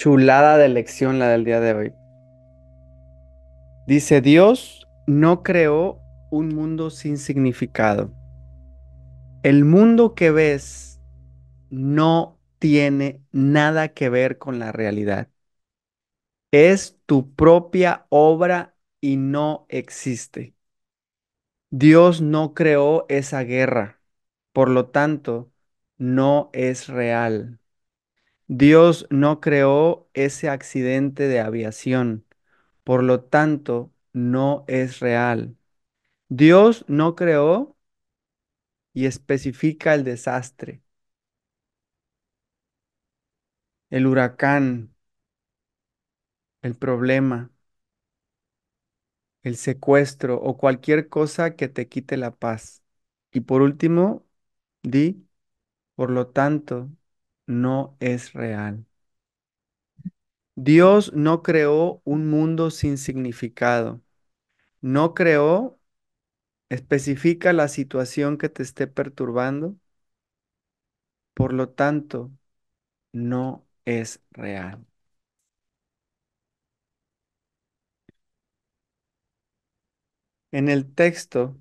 Chulada de lección la del día de hoy. Dice, Dios no creó un mundo sin significado. El mundo que ves no tiene nada que ver con la realidad. Es tu propia obra y no existe. Dios no creó esa guerra, por lo tanto, no es real. Dios no creó ese accidente de aviación, por lo tanto, no es real. Dios no creó y especifica el desastre, el huracán, el problema, el secuestro o cualquier cosa que te quite la paz. Y por último, di, por lo tanto, no es real. Dios no creó un mundo sin significado. No creó, especifica la situación que te esté perturbando. Por lo tanto, no es real. En el texto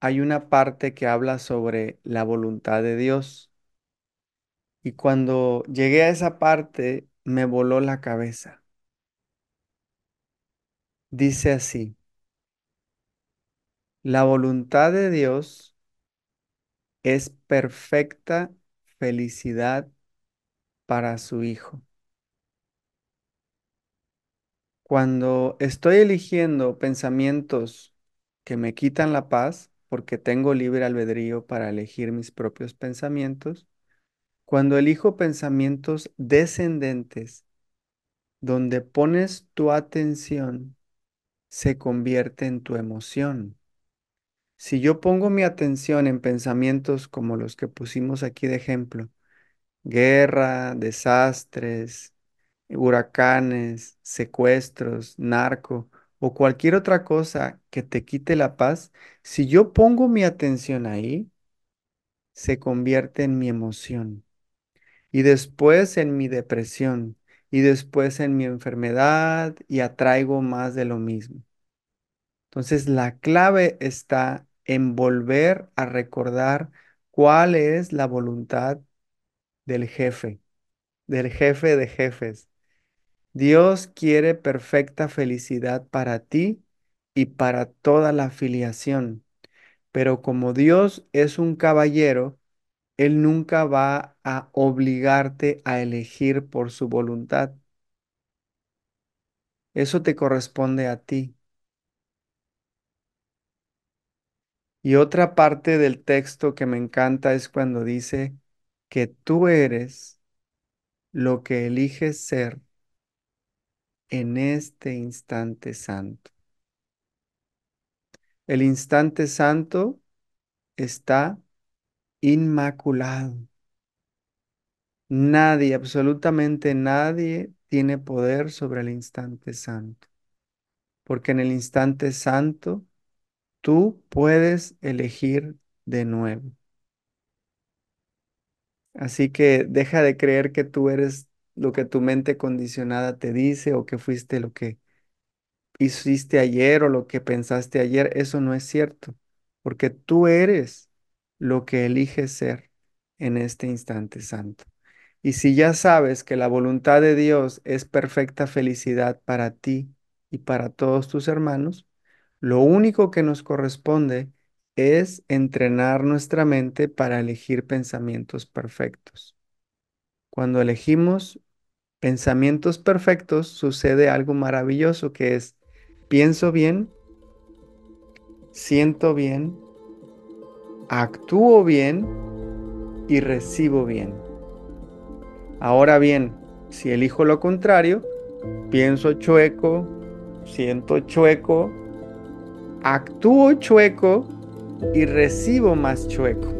hay una parte que habla sobre la voluntad de Dios. Y cuando llegué a esa parte, me voló la cabeza. Dice así, la voluntad de Dios es perfecta felicidad para su Hijo. Cuando estoy eligiendo pensamientos que me quitan la paz, porque tengo libre albedrío para elegir mis propios pensamientos, cuando elijo pensamientos descendentes, donde pones tu atención, se convierte en tu emoción. Si yo pongo mi atención en pensamientos como los que pusimos aquí de ejemplo, guerra, desastres, huracanes, secuestros, narco o cualquier otra cosa que te quite la paz, si yo pongo mi atención ahí, se convierte en mi emoción y después en mi depresión y después en mi enfermedad y atraigo más de lo mismo. Entonces la clave está en volver a recordar cuál es la voluntad del jefe, del jefe de jefes. Dios quiere perfecta felicidad para ti y para toda la afiliación. Pero como Dios es un caballero, Él nunca va a obligarte a elegir por su voluntad. Eso te corresponde a ti. Y otra parte del texto que me encanta es cuando dice que tú eres lo que eliges ser en este instante santo. El instante santo está inmaculado. Nadie, absolutamente nadie tiene poder sobre el instante santo. Porque en el instante santo tú puedes elegir de nuevo. Así que deja de creer que tú eres lo que tu mente condicionada te dice o que fuiste lo que hiciste ayer o lo que pensaste ayer. Eso no es cierto, porque tú eres lo que eliges ser en este instante santo. Y si ya sabes que la voluntad de Dios es perfecta felicidad para ti y para todos tus hermanos, lo único que nos corresponde es entrenar nuestra mente para elegir pensamientos perfectos. Cuando elegimos pensamientos perfectos, sucede algo maravilloso que es, pienso bien, siento bien, actúo bien y recibo bien. Ahora bien, si elijo lo contrario, pienso chueco, siento chueco, actúo chueco y recibo más chueco.